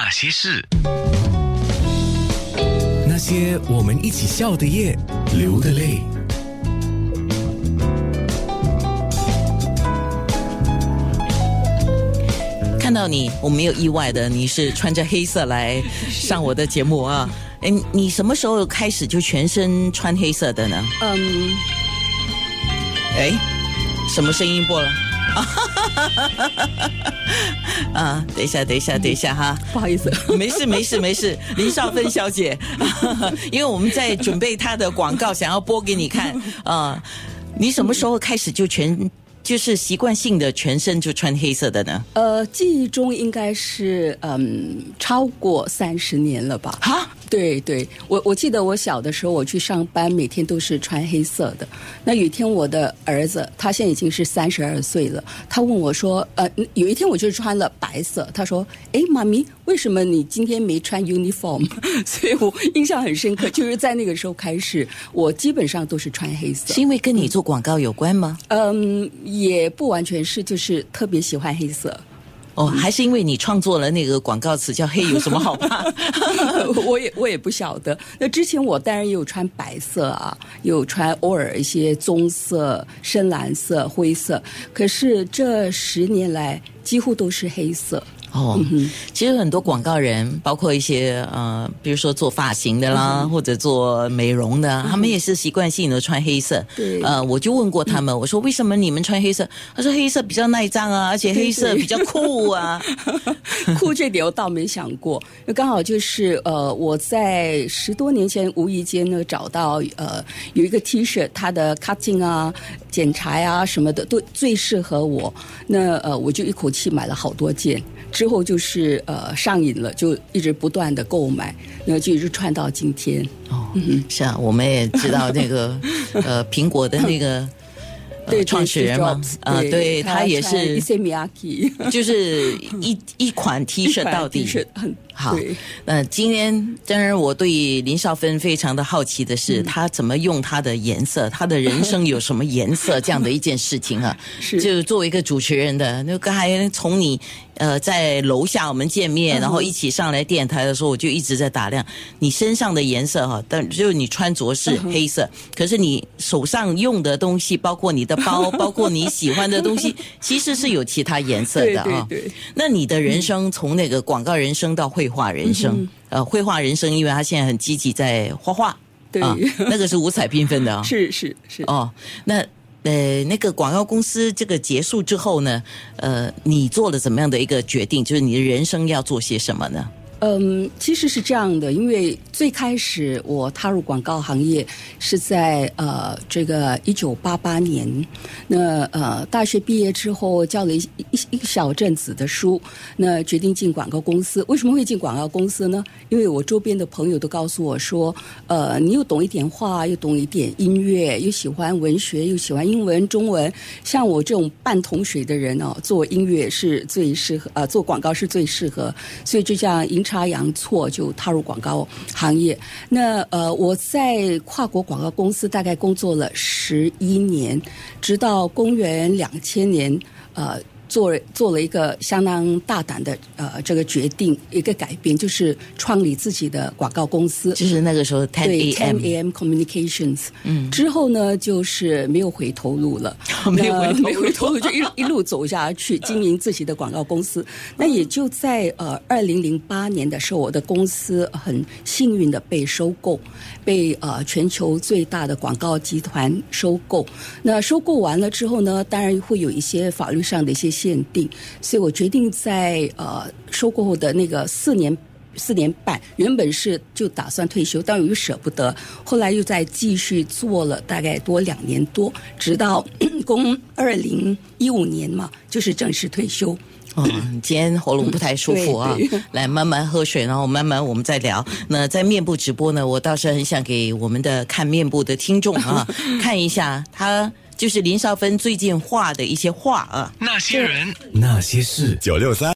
那些事，那些我们一起笑的夜，流的泪。看到你，我没有意外的，你是穿着黑色来上我的节目啊。哎，你什么时候开始就全身穿黑色的呢？嗯，哎，什么声音播了？啊，等一下，等一下，等一下哈，不好意思，没事，没事，没事，林少芬小姐，因为我们在准备她的广告，想要播给你看啊。你什么时候开始就全就是习惯性的全身就穿黑色的呢？呃，记忆中应该是嗯超过三十年了吧？哈，对对，我我记得我小的时候，我去上班，每天都是穿黑色的。那有一天，我的儿子他现在已经是三十二岁了，他问我说：“呃，有一天我就穿了白色。”他说：“哎，妈咪，为什么你今天没穿 uniform？” 所以我印象很深刻，就是在那个时候开始，我基本上都是穿黑色。是因为跟你做广告有关吗？嗯，也不完全是，就是特别喜欢黑色。哦，还是因为你创作了那个广告词叫 “黑”，有什么好怕？我也我也不晓得。那之前我当然也有穿白色啊，有穿偶尔一些棕色、深蓝色、灰色。可是这十年来，几乎都是黑色。哦，其实很多广告人，包括一些呃，比如说做发型的啦，或者做美容的，他们也是习惯性的穿黑色。对，呃，我就问过他们，我说为什么你们穿黑色？他说黑色比较耐脏啊，而且黑色比较酷啊。酷这点我倒没想过，那刚好就是呃，我在十多年前无意间呢找到呃有一个 T 恤，它的 cutting 啊、剪裁啊什么的都最适合我，那呃我就一口气买了好多件。之后就是呃上瘾了，就一直不断的购买，那就一直穿到今天。哦，是啊，我们也知道那个 呃苹果的那个 对创始人嘛，啊，对他也是，就是一一款 T 恤到底。好，那今天当然我对林少芬非常的好奇的是，她怎么用她的颜色，她的人生有什么颜色这样的一件事情啊？是，就作为一个主持人的，那刚才从你呃在楼下我们见面，然后一起上来电台的时候，我就一直在打量你身上的颜色哈，但就是你穿着是黑色，可是你手上用的东西，包括你的包，包括你喜欢的东西，其实是有其他颜色的啊。对对。那你的人生从那个广告人生到绘画人生，呃，绘画人生，因为他现在很积极在画画，对，那个是五彩缤纷的啊，是是是哦。那呃，那个广告公司这个结束之后呢，呃，你做了怎么样的一个决定？就是你的人生要做些什么呢？嗯，其实是这样的，因为最开始我踏入广告行业是在呃这个一九八八年，那呃大学毕业之后教了一一一小阵子的书，那决定进广告公司。为什么会进广告公司呢？因为我周边的朋友都告诉我说，呃，你又懂一点画，又懂一点音乐，又喜欢文学，又喜欢英文、中文，像我这种半桶水的人哦，做音乐是最适合，呃，做广告是最适合，所以就这样差阳错就踏入广告行业。那呃，我在跨国广告公司大概工作了十一年，直到公元两千年，呃。做做了一个相当大胆的呃这个决定，一个改变，就是创立自己的广告公司。就是那个时候，Ten A.M. Communications。嗯。之后呢，就是没有回头路了，没有回没回头路，就一一路走下去，经营自己的广告公司。那也就在呃二零零八年的时候，我的公司很幸运的被收购，被呃全球最大的广告集团收购。那收购完了之后呢，当然会有一些法律上的一些。限定，所以我决定在呃收购后的那个四年四年半，原本是就打算退休，但又舍不得，后来又再继续做了大概多两年多，直到 公二零一五年嘛，就是正式退休。嗯，今天喉咙不太舒服啊，来慢慢喝水，然后慢慢我们再聊。那在面部直播呢，我倒是很想给我们的看面部的听众啊，看一下他。就是林少芬最近画的一些画啊，那些人，那些事，九六三。